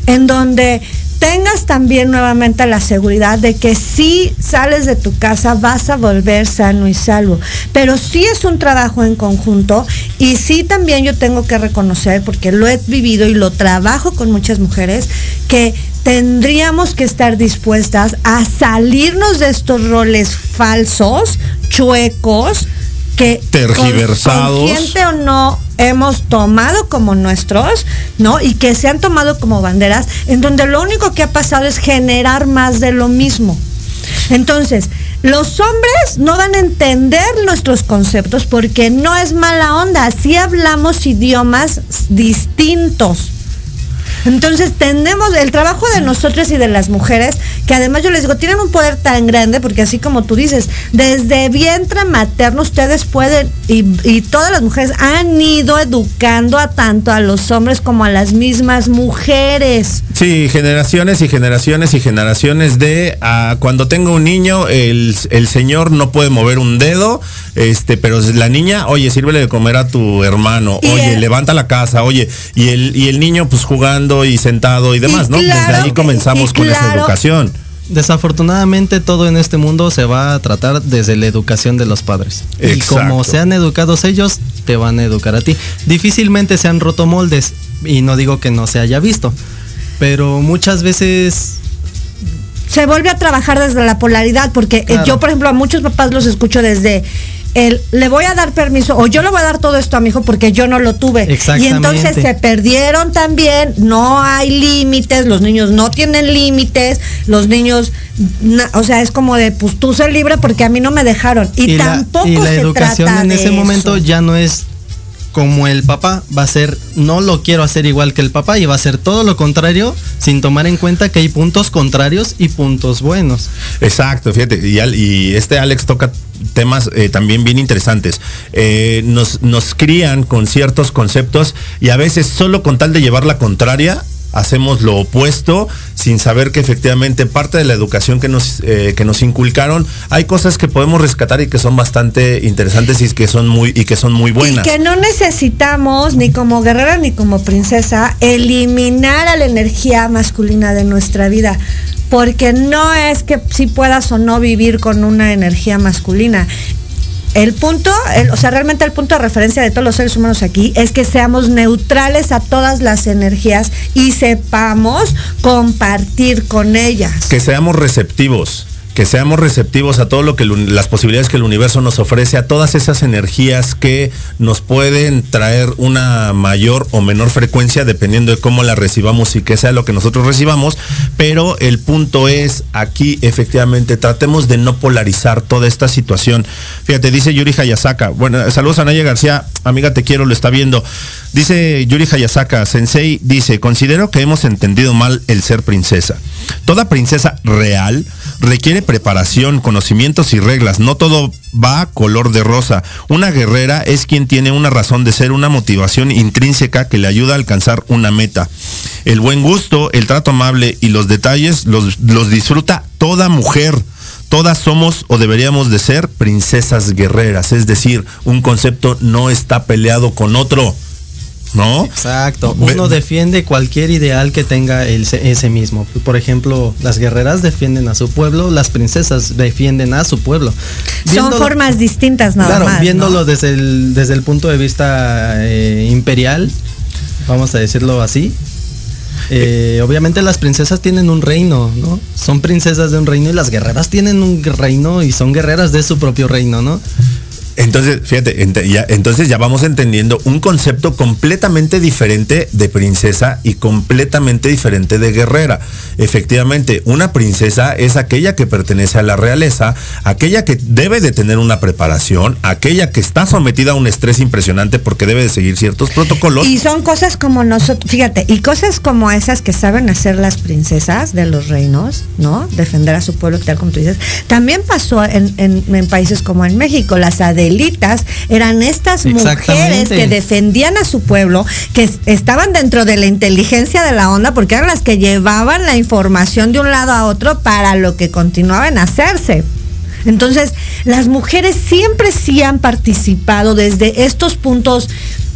en donde tengas también nuevamente la seguridad de que si sales de tu casa vas a volver sano y salvo. Pero sí es un trabajo en conjunto y sí también yo tengo que reconocer, porque lo he vivido y lo trabajo con muchas mujeres, que tendríamos que estar dispuestas a salirnos de estos roles falsos, chuecos, que Tergiversados. con- consciente o no hemos tomado como nuestros, ¿no? Y que se han tomado como banderas, en donde lo único que ha pasado es generar más de lo mismo. Entonces, los hombres no van a entender nuestros conceptos porque no es mala onda, así hablamos idiomas distintos. Entonces tenemos el trabajo de nosotras y de las mujeres, que además yo les digo, tienen un poder tan grande, porque así como tú dices, desde vientre materno ustedes pueden, y, y todas las mujeres han ido educando a tanto a los hombres como a las mismas mujeres. Sí, generaciones y generaciones y generaciones de ah, cuando tengo un niño, el, el señor no puede mover un dedo, este, pero la niña, oye, sírvele de comer a tu hermano, Y oye, el- levanta la casa, oye, y el, y el niño pues jugando y sentado y demás, Y ¿no? Desde ahí comenzamos con esa claro- educación. Desafortunadamente todo en este mundo se va a tratar desde la educación de los padres. Y como Exacto. sean educados ellos, te van a educar a ti. Difícilmente se han roto moldes y no digo que no se haya visto, pero muchas veces se vuelve a trabajar desde la polaridad, porque eh, Claro. yo, por ejemplo, a muchos papás los escucho desde el le voy a dar permiso o yo le voy a dar todo esto a mi hijo porque yo no lo tuve. Y entonces se perdieron también, no hay límites, los niños no tienen límites, los niños, na- o sea, es como de, pues tú sé libre porque a mí no me dejaron. Y, la, tampoco y la se educación trata en ese momento ya no es como el papá, va a ser no lo quiero hacer igual que el papá y va a ser todo lo contrario sin tomar en cuenta que hay puntos contrarios y puntos buenos. Exacto, fíjate, y, este Alex toca temas eh, también bien interesantes. Eh, nos, nos crían con ciertos conceptos y a veces solo con tal de llevar la contraria hacemos lo opuesto sin saber que efectivamente parte de la educación que nos, eh, que nos inculcaron hay cosas que podemos rescatar y que son bastante interesantes y que son muy y que son muy buenas. Y que no necesitamos, ni como guerrera ni como princesa, eliminar a la energía masculina de nuestra vida. Porque no es que si puedas o no vivir con una energía masculina. El punto, el- o sea, realmente el punto de referencia de todos los seres humanos aquí es que seamos neutrales a todas las energías y sepamos compartir con ellas. que seamos receptivos que seamos receptivos a todo lo que las posibilidades que el universo nos ofrece, a todas esas energías que nos pueden traer una mayor o menor frecuencia dependiendo de cómo la recibamos y que sea lo que nosotros recibamos, pero el punto es aquí efectivamente tratemos de no polarizar toda esta situación. Fíjate, dice Yuri Hayasaka, bueno, saludos a Naya García, amiga te quiero, lo está viendo. Dice Yuri Hayasaka, Sensei dice, considero que hemos entendido mal el ser princesa. Toda princesa real requiere preparación, conocimientos y reglas. No todo va color de rosa. Una guerrera es quien tiene una razón de ser, una motivación intrínseca que le ayuda a alcanzar una meta. El buen gusto, el trato amable y los detalles los, los disfruta toda mujer. Todas somos o deberíamos de ser princesas guerreras. Es decir, un concepto no está peleado con otro. ¿No? Exacto. Uno defiende cualquier ideal que tenga el- ese mismo. Por ejemplo, las guerreras defienden a su pueblo, las princesas defienden a su pueblo. Son Viéndolo- formas distintas nada claro, más. ¿no? viéndolo desde el desde el punto de vista eh, imperial, vamos a decirlo así. eh, obviamente las princesas tienen un reino, ¿no? Son princesas de un reino y las guerreras tienen un reino y son guerreras de su propio reino, ¿no? Entonces, fíjate, ya- entonces ya vamos entendiendo un concepto completamente diferente de princesa y completamente diferente de guerrera. Efectivamente, una princesa es aquella que pertenece a la realeza, aquella que debe de tener una preparación, aquella que está sometida a un estrés impresionante porque debe de seguir ciertos protocolos. Y son cosas como nosotros, fíjate, y cosas como esas que saben hacer las princesas de los reinos, ¿no? Defender a su pueblo, tal como tú dices. También pasó en, en- países como en México. Las eran estas mujeres que defendían a su pueblo, que es- estaban dentro de la inteligencia de la onda, porque eran las que llevaban la información de un lado a otro para lo que continuaba en hacerse. Entonces, las mujeres siempre sí han participado desde estos puntos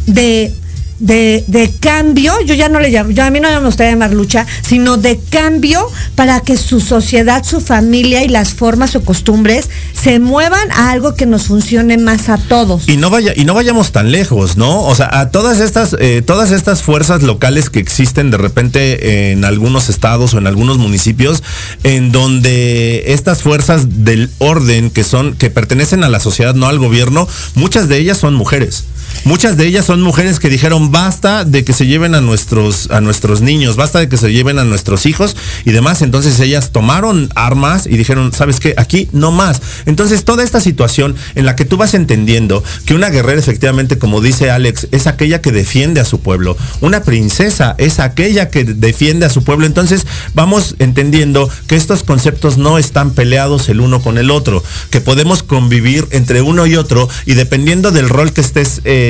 de, de, de cambio, yo ya no le llamo, yo a mí no me gustaría llamar lucha, sino de cambio para que su sociedad, su familia y las formas o costumbres se muevan a algo que nos funcione más a todos. Y no vaya, y no vayamos tan lejos, ¿no? O sea, a todas estas, eh, todas estas fuerzas locales que existen de repente en algunos estados o en algunos municipios, en donde estas fuerzas del orden que son, que pertenecen a la sociedad, no al gobierno, muchas de ellas son mujeres. Muchas de ellas son mujeres que dijeron basta de que se lleven a nuestros, a nuestros niños, basta de que se lleven a nuestros hijos y demás. Entonces ellas tomaron armas y dijeron, ¿sabes qué? Aquí no más. Entonces toda esta situación en la que tú vas entendiendo que una guerrera efectivamente, como dice Alex, es aquella que defiende a su pueblo. Una princesa es aquella que defiende a su pueblo. Entonces vamos entendiendo que estos conceptos no están peleados el uno con el otro, que podemos convivir entre uno y otro y dependiendo del rol que estés... eh,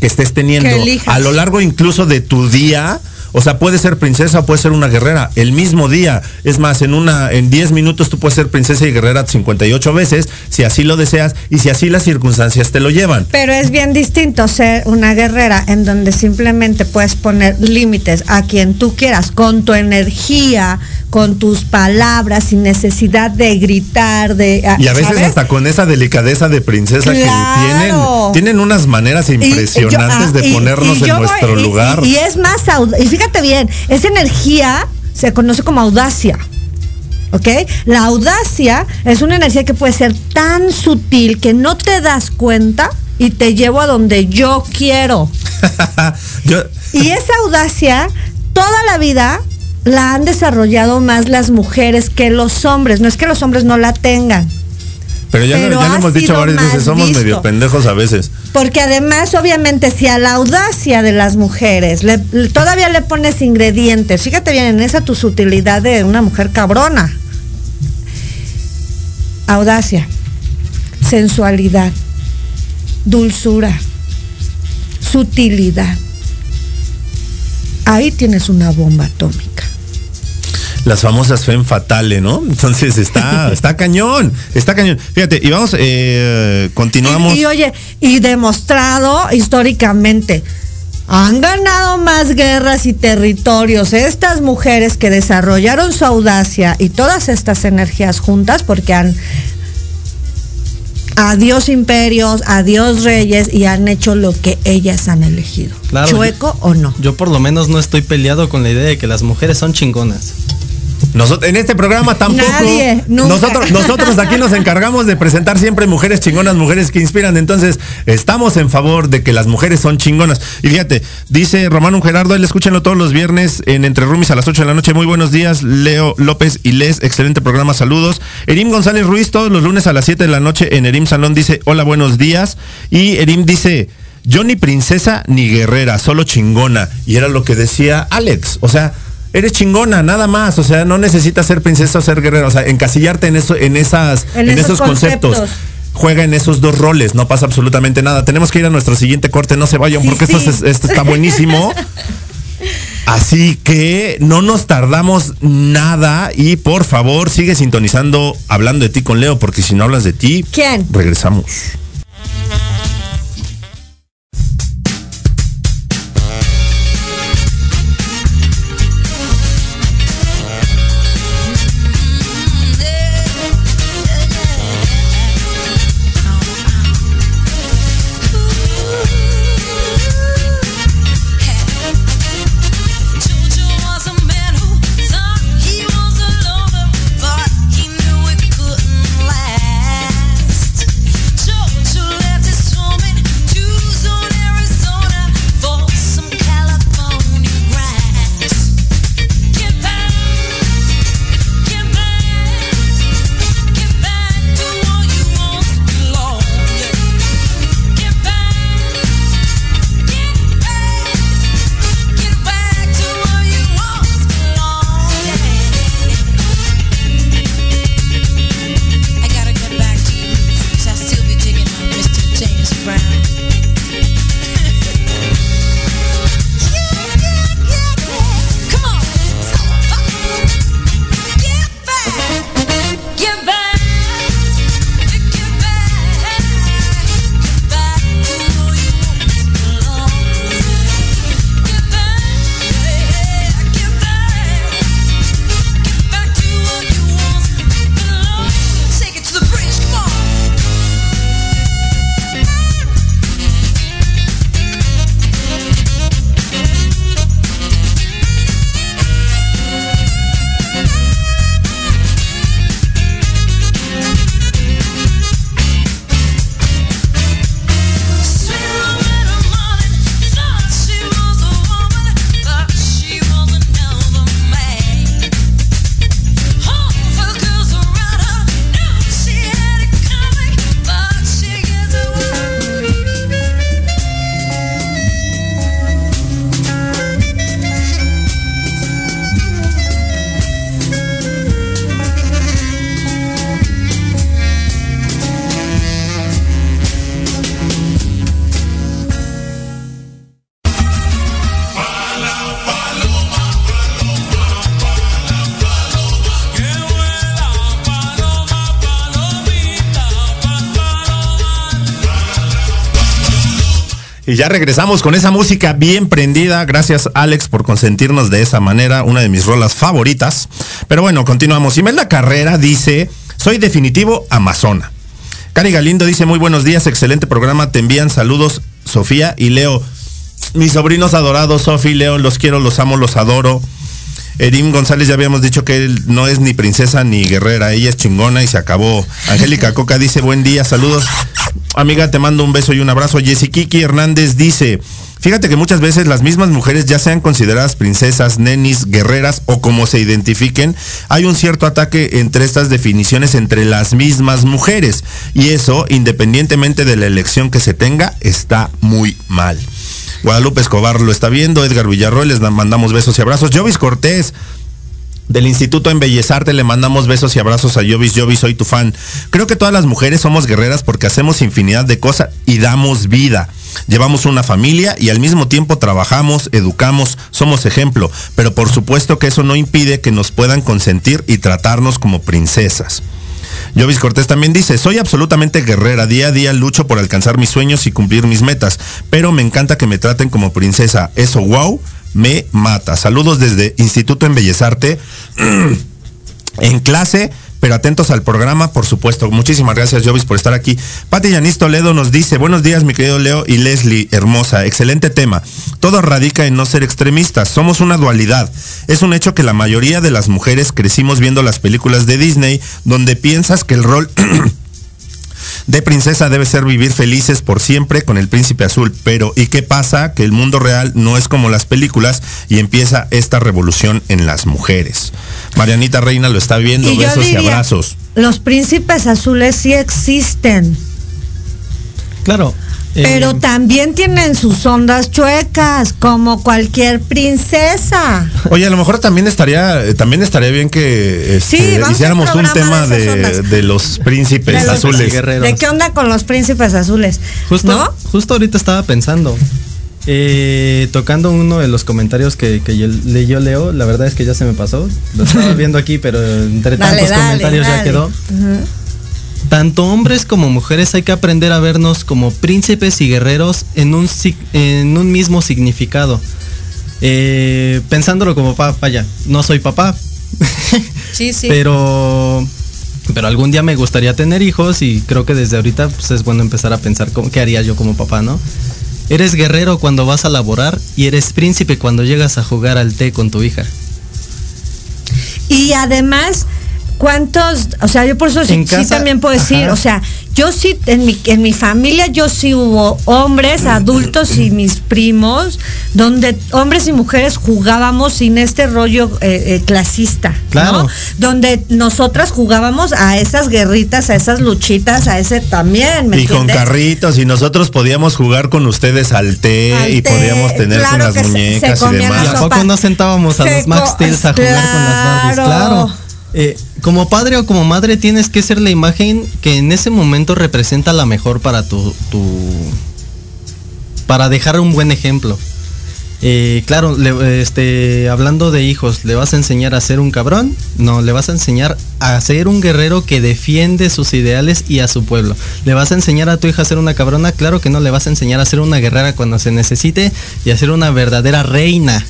que estés teniendo Que a lo largo incluso de tu día. O sea, puede ser princesa o puede ser una guerrera. El mismo día. Es más, en una, en 10 minutos tú puedes ser princesa y guerrera 58 veces, si así lo deseas y si así las circunstancias te lo llevan. Pero es bien distinto ser una guerrera en donde simplemente puedes poner límites a quien tú quieras con tu energía, con tus palabras, sin necesidad de gritar, de Y a veces ¿sabes? hasta con esa delicadeza de princesa que tienen, tienen unas maneras Y- y yo- impresionantes ah, de ponernos y en voy- nuestro lugar. Y, es más, y fíjate bien, esa energía se conoce como audacia. ¿Ok? La audacia es una energía que puede ser tan sutil que no te das cuenta y te llevo a donde yo quiero. [LAUGHS] Yo- Y esa audacia, toda la vida la han desarrollado más las mujeres que los hombres. No es que los hombres no la tengan. Pero ya, lo- pero ya lo hemos dicho varias veces, somos visto. medio pendejos a veces. Porque además, obviamente, si a la audacia de las mujeres le- le- todavía le pones ingredientes, fíjate bien en esa tu sutilidad de una mujer cabrona. Audacia, sensualidad, dulzura, sutilidad. Ahí tienes una bomba atómica. Las famosas fem fatale, ¿no? Entonces está, [LAUGHS] está cañón, está cañón. Fíjate, y vamos, eh, continuamos. Y, y oye, y demostrado históricamente, han ganado más guerras y territorios estas mujeres que desarrollaron su audacia y todas estas energías juntas porque han adiós imperios, adiós reyes y han hecho lo que ellas han elegido. Claro, Chueco o no. Yo por lo menos no estoy peleado con la idea de que las mujeres son chingonas. Nosotros, en este programa tampoco. Nadie, nunca. Nosotros, nosotros aquí nos encargamos de presentar siempre mujeres chingonas, mujeres que inspiran. Entonces, estamos en favor de que las mujeres son chingonas. Y fíjate, dice Romano Gerardo, él escúchenlo todos los viernes en Entre Rumis a las 8 de la noche. Muy buenos días, Leo López y Les. Excelente programa, saludos. Erim González Ruiz, todos los lunes a las 7 de la noche en Erim Salón, dice, hola, buenos días. Y Erim dice, yo ni princesa ni guerrera, solo chingona. Y era lo que decía Alex. O sea, eres chingona, nada más. O sea, no necesitas ser princesa o ser guerrera. O sea, encasillarte en eso, en esas, En en, esos esos conceptos. conceptos. Juega en esos dos roles, no pasa absolutamente nada. Tenemos que ir a nuestro siguiente corte, no se vayan Sí, porque sí. Esto, es- esto está buenísimo. [LAUGHS] Así que no nos tardamos nada y por favor sigue sintonizando hablando de ti con Leo porque si no hablas de ti, ¿Quién? regresamos. Y ya regresamos con esa música bien prendida. Gracias Alex por consentirnos de esa manera, una de mis rolas favoritas. Pero bueno, continuamos. Imelda Carrera dice, soy definitivo amazona. Cari Galindo dice, muy buenos días, excelente programa, te envían saludos Sofía y Leo. Mis sobrinos adorados, Sofía y Leo, los quiero, los amo, los adoro. Edim González ya habíamos dicho que él no es ni princesa ni guerrera, ella es chingona y se acabó. Angélica Coca dice buen día, saludos. Amiga, te mando un beso y un abrazo. Jessy Kiki Hernández dice, fíjate que muchas veces las mismas mujeres, ya sean consideradas princesas, nenis, guerreras o como se identifiquen, hay un cierto ataque entre estas definiciones entre las mismas mujeres. Y eso, independientemente de la elección que se tenga, está muy mal. Guadalupe Escobar lo está viendo, Edgar Villarroel, les mandamos besos y abrazos. Jovis Cortés, del Instituto Embellezarte le mandamos besos y abrazos a Jovis. Jovis, soy tu fan. Creo que todas las mujeres somos guerreras porque hacemos infinidad de cosas y damos vida. Llevamos una familia y al mismo tiempo trabajamos, educamos, somos ejemplo. Pero por supuesto que eso no impide que nos puedan consentir y tratarnos como princesas. Jovis Cortés también dice, soy absolutamente guerrera, día a día lucho por alcanzar mis sueños y cumplir mis metas, pero me encanta que me traten como princesa. Eso, wow, me mata. Saludos desde Instituto Embellezarte. [CLEARS THROAT] en clase, pero atentos al programa, por supuesto. Muchísimas gracias, Jovis, por estar aquí. Pati Yanis Toledo nos dice, buenos días, mi querido Leo y Leslie, hermosa, excelente tema. Todo radica en no ser extremistas, somos una dualidad. Es un hecho que la mayoría de las mujeres crecimos viendo las películas de Disney, donde piensas que el rol [CLEARS THROAT] de princesa debe ser vivir felices por siempre con el príncipe azul. Pero, ¿y qué pasa? Que el mundo real no es como las películas y empieza esta revolución en las mujeres. Marianita Reina lo está viendo, Y besos y abrazos. Los príncipes azules sí existen, Claro. Eh, pero también tienen sus ondas chuecas, como cualquier princesa. Oye, a lo mejor también estaría, eh, también estaría bien que este, Sí, hiciéramos un tema de los príncipes De los azules. guerreros. ¿De qué onda con los príncipes azules? Justo, ¿No? justo ahorita estaba pensando. eh, tocando uno de los comentarios que, que yo- Leo, la verdad es que ya se me pasó. Lo estaba [LAUGHS] viendo aquí, pero entre Dale, tantos dale, comentarios ya quedó. Tanto hombres como mujeres hay que aprender a vernos como príncipes y guerreros en un, en un mismo significado. Eh, pensándolo como papá, vaya, no soy papá, [LAUGHS] Sí, sí. pero pero algún día me gustaría tener hijos y creo que desde ahorita pues, es bueno empezar a pensar cómo, qué haría yo como papá, ¿no? Eres guerrero cuando vas a laborar y eres príncipe cuando llegas a jugar al té con tu hija. Y además, ¿cuántos? O sea, yo por eso sí, también puedo decir, Ajá. o sea, yo sí, en mi, en mi familia yo sí hubo hombres, adultos y mis primos, donde hombres y mujeres jugábamos sin este rollo eh, eh, clasista, Claro. ¿no? Donde nosotras jugábamos a esas guerritas, a esas luchitas, a ese también, ¿me Y con carritos, y nosotros podíamos jugar con ustedes al té Al y té, podíamos tener claro con las se- muñecas se y ¿Y demás. la a poco no sentábamos a Se los Max Steel a jugar con las Barbies? claro. Eh, como padre o como madre tienes que ser la imagen que en ese momento representa la mejor para tu, tu para dejar un buen ejemplo. Eh, claro, le- este, hablando de hijos, ¿le vas a enseñar a ser un cabrón? No, le vas a enseñar a ser un guerrero que defiende sus ideales y a su pueblo. ¿Le vas a enseñar a tu hija a ser una cabrona? Claro que no, le vas a enseñar a ser una guerrera cuando se necesite y a ser una verdadera reina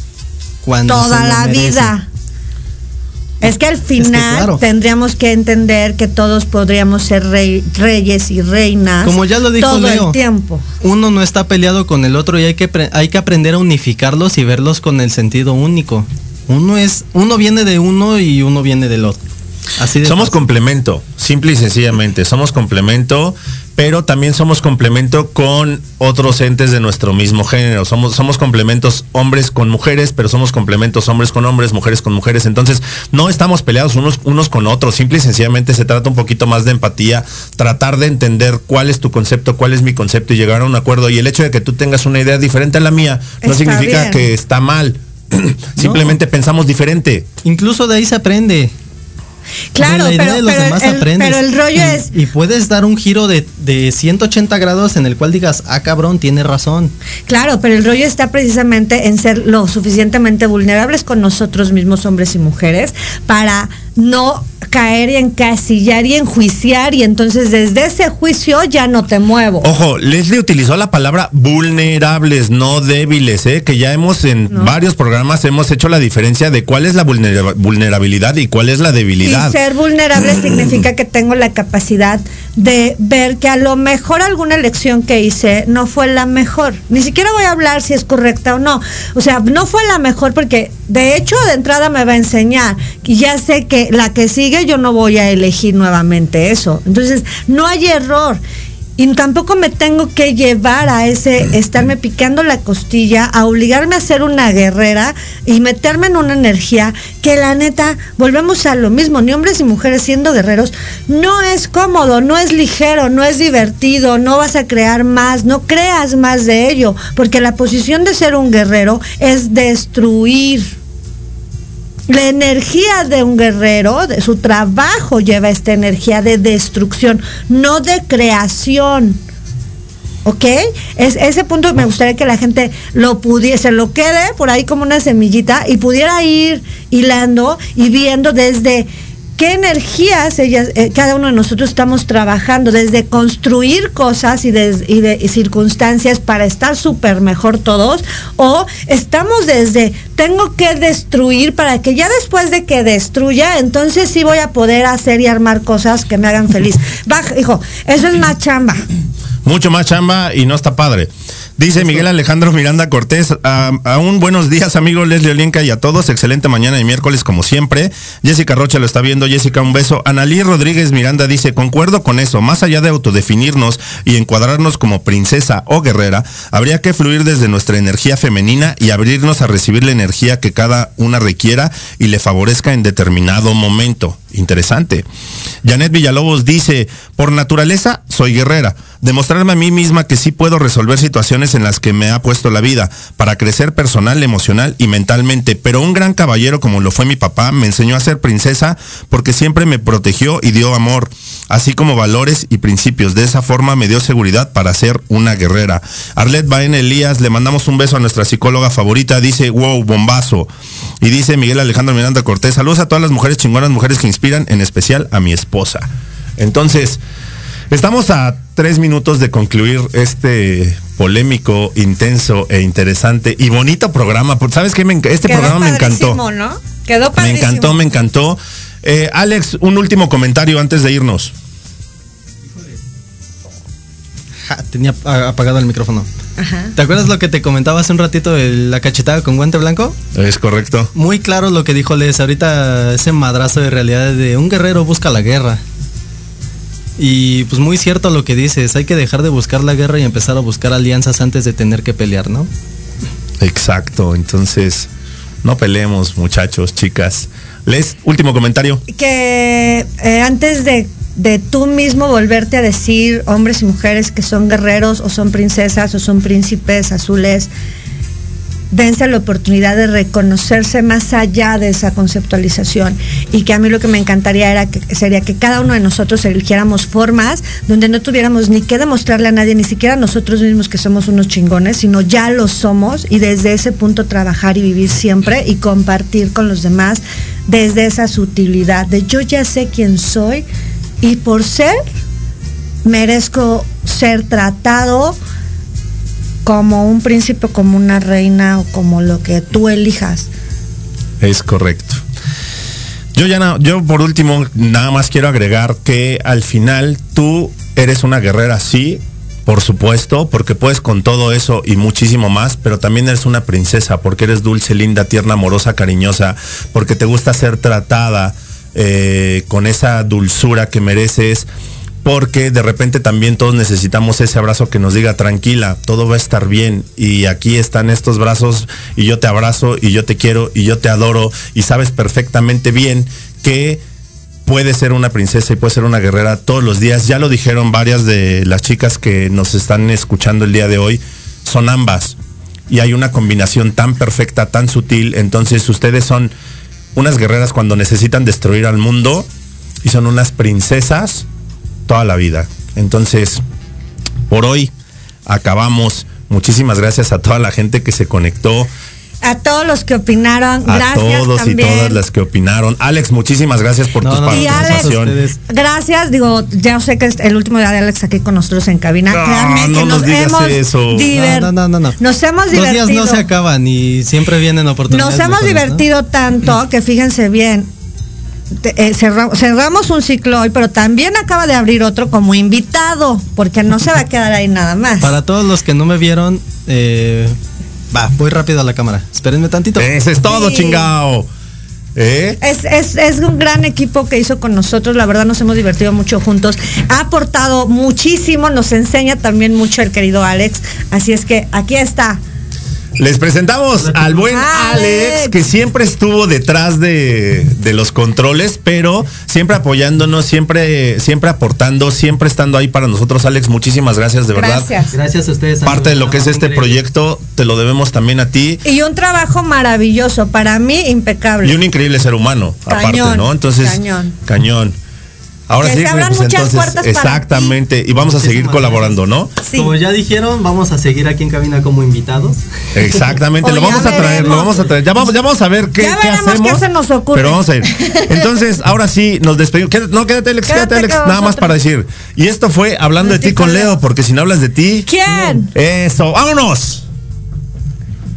cuando se toda la merece. vida. Es que al final claro. tendríamos que entender que todos podríamos ser rey- reyes y reinas Como ya lo dijo todo Leo. el tiempo. Uno no está peleado con el otro y hay que, hay que aprender a unificarlos y verlos con el sentido único. Uno es, uno viene de uno y uno viene del otro. Así de Somos fácil. complemento, simple y sencillamente, somos complemento, pero también somos complemento con otros entes de nuestro mismo género. Somos, somos complementos hombres con mujeres, pero somos complementos hombres con hombres, mujeres con mujeres. Entonces, no estamos peleados unos, unos con otros. Simple y sencillamente se trata un poquito más de empatía, tratar de entender cuál es tu concepto, cuál es mi concepto y llegar a un acuerdo. Y el hecho de que tú tengas una idea diferente a la mía no Está significa bien. que está mal. [CLEARS THROAT] Simplemente pensamos diferente. Incluso de ahí se aprende. Claro, de la idea pero, de los pero demás el, aprendes. pero el rollo Y- es, Y puedes dar un giro de, de 180 grados en el cual digas, ah cabrón, tiene razón. claro, pero el rollo está precisamente en ser lo suficientemente vulnerables con nosotros mismos, hombres y mujeres, para no caer y encasillar y enjuiciar y entonces desde ese juicio ya no te muevo. Ojo, Leslie utilizó la palabra vulnerables, no débiles, ¿eh? que ya hemos en No. varios programas hemos hecho la diferencia de cuál es la vulnera- vulnerabilidad y cuál es la debilidad. Y ser vulnerable [CLEARS THROAT] significa que tengo la capacidad de ver que a lo mejor alguna elección que hice no fue la mejor. Ni siquiera voy a hablar si es correcta o no. O sea, no fue la mejor porque de hecho de entrada me va a enseñar y ya sé que la que sigue yo no voy a elegir nuevamente eso. Entonces, no hay error. Y tampoco me tengo que llevar a ese estarme picando la costilla, a obligarme a ser una guerrera y meterme en una energía que la neta, volvemos a lo mismo, ni hombres ni mujeres siendo guerreros, no es cómodo, no es ligero, no es divertido, no vas a crear más, no creas más de ello, porque la posición de ser un guerrero es destruir. La energía de un guerrero, de su trabajo lleva esta energía de destrucción, no de creación. ¿Ok? Es, ese punto me gustaría que la gente lo pudiese, lo quede por ahí como una semillita y pudiera ir hilando y viendo desde qué energías ellas, eh, cada uno de nosotros estamos trabajando, desde construir cosas y de, y de- y circunstancias para estar súper mejor todos, o estamos desde tengo que destruir para que ya después de que destruya, entonces sí voy a poder hacer y armar cosas que me hagan feliz. [LAUGHS] Baja, hijo, eso es más chamba. Mucho más chamba y no está padre. Dice Miguel Alejandro Miranda Cortés, a, un buenos días amigo Leslie Olinka y a todos, excelente mañana y miércoles como siempre. Jessica Rocha lo está viendo, Jessica un beso. Analí Rodríguez Miranda dice, concuerdo con eso, más allá de autodefinirnos y encuadrarnos como princesa o guerrera, habría que fluir desde nuestra energía femenina y abrirnos a recibir la energía que cada una requiera y le favorezca en determinado momento. Interesante. Janet Villalobos dice, por naturaleza soy guerrera. Demostrarme a mí misma que sí puedo resolver situaciones en las que me ha puesto la vida para crecer personal, emocional y mentalmente. Pero un gran caballero como lo fue mi papá me enseñó a ser princesa porque siempre me protegió y dio amor, así como valores y principios. De esa forma me dio seguridad para ser una guerrera. Arlet Baen Elías, le mandamos un beso a nuestra psicóloga favorita. Dice, wow, bombazo. Y dice Miguel Alejandro Miranda Cortés, saludos a todas las mujeres chingonas, mujeres que inspiran, en especial a mi esposa. Entonces, estamos a tres minutos de concluir este polémico, intenso e interesante y bonito programa. ¿Sabes qué? Me este Quedó programa me encantó. ¿no? Quedó Me padrísimo. encantó, me encantó. Eh, Alex, un último comentario antes de irnos. Ja, tenía apagado el micrófono. Ajá. ¿Te acuerdas lo que te comentaba hace un ratito de la cachetada con guante blanco? Es correcto. Muy claro lo que dijo Les ahorita, ese madrazo de realidad de un guerrero busca la guerra. Y pues muy cierto lo que dices, hay que dejar de buscar la guerra y empezar a buscar alianzas antes de tener que pelear, ¿no? Exacto. Entonces, no peleemos, muchachos, chicas. Les, último comentario. que eh, antes de, de tú mismo volverte a decir hombres y mujeres que son guerreros o son princesas o son príncipes azules, dense la oportunidad de reconocerse más allá de esa conceptualización. Y que a mí lo que me encantaría era que sería que cada uno de nosotros eligiéramos formas donde no tuviéramos ni que demostrarle a nadie, ni siquiera nosotros mismos que somos unos chingones, sino ya lo somos y desde ese punto trabajar y vivir siempre y compartir con los demás desde esa sutilidad de yo ya sé quién soy y por ser merezco ser tratado como un príncipe, como una reina o como lo que tú elijas. Es correcto. Yo ya no, yo por último nada más quiero agregar que al final tú eres una guerrera, sí, por supuesto, porque puedes con todo eso y muchísimo más, pero también eres una princesa, porque eres dulce, linda, tierna, amorosa, cariñosa, porque te gusta ser tratada eh, con esa dulzura que mereces, porque de repente también todos necesitamos ese abrazo que nos diga tranquila, todo va a estar bien y aquí están estos brazos y yo te abrazo y yo te quiero y yo te adoro y sabes perfectamente bien que puede ser una princesa y puede ser una guerrera todos los días. Ya lo dijeron varias de las chicas que nos están escuchando el día de hoy, son ambas. Y hay una combinación tan perfecta, tan sutil, entonces ustedes son unas guerreras cuando necesitan destruir al mundo y son unas princesas toda la vida. Entonces, por hoy acabamos. Muchísimas gracias a toda la gente que se conectó, A todos los que opinaron, a gracias todos también. y todas las que opinaron. Alex, muchísimas gracias por No, tu no, Y participación. Alex, gracias, digo, ya sé que es el último día de Alex aquí con nosotros en cabina. No, Créanme no que nos nos, digas hemos eso. No, no, no, no. Nos hemos Los días divertido. no se acaban y siempre vienen oportunidades. Nos hemos mejores, ¿no? divertido tanto que fíjense bien. Te- eh, cerra- cerramos un ciclo hoy, pero también acaba de abrir otro como invitado, porque no se va a quedar ahí nada más. Para todos los que no me vieron, eh, va, voy rápido a la cámara. Espérenme tantito. Ese es todo, Sí. chingao. ¿Eh? Es, es, es un gran equipo que hizo con nosotros, la verdad nos hemos divertido mucho juntos, ha aportado muchísimo, nos enseña también mucho el querido Alex, así es que aquí está. Les presentamos al buen Alex. Alex, que siempre estuvo detrás de, de los controles, pero siempre apoyándonos, siempre, siempre aportando, siempre estando ahí para nosotros. Alex, muchísimas gracias, de verdad. Gracias. Gracias a ustedes. Parte de lo que es este proyecto, te lo debemos también a ti. Y un trabajo maravilloso, para mí impecable. Y un increíble ser humano, aparte, Cañón, ¿no? Entonces, cañón. cañón. Ahora Que sí, se abran pues muchas entonces, puertas para exactamente, y vamos a seguir colaborando, ¿no? Sí. Como ya dijeron, vamos a seguir aquí en cabina como invitados. Exactamente, lo vamos a traer, veremos. lo vamos a traer. Ya vamos, ya vamos a ver qué, Ya qué hacemos. qué se nos ocurre. Pero vamos a ir. Entonces, ahora sí, nos despedimos. Quédate- no, quédate, Alex, quédate, Quédate Alex. Nada más para decir. Y esto fue hablando de ti con Leo, porque si no hablas de ti. ¿Quién? Eso, vámonos.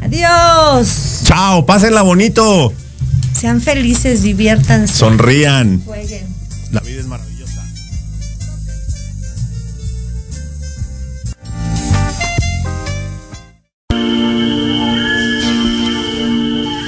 Adiós. Chao, pásenla bonito. Sean felices, diviértanse. Sonrían. Jueguen.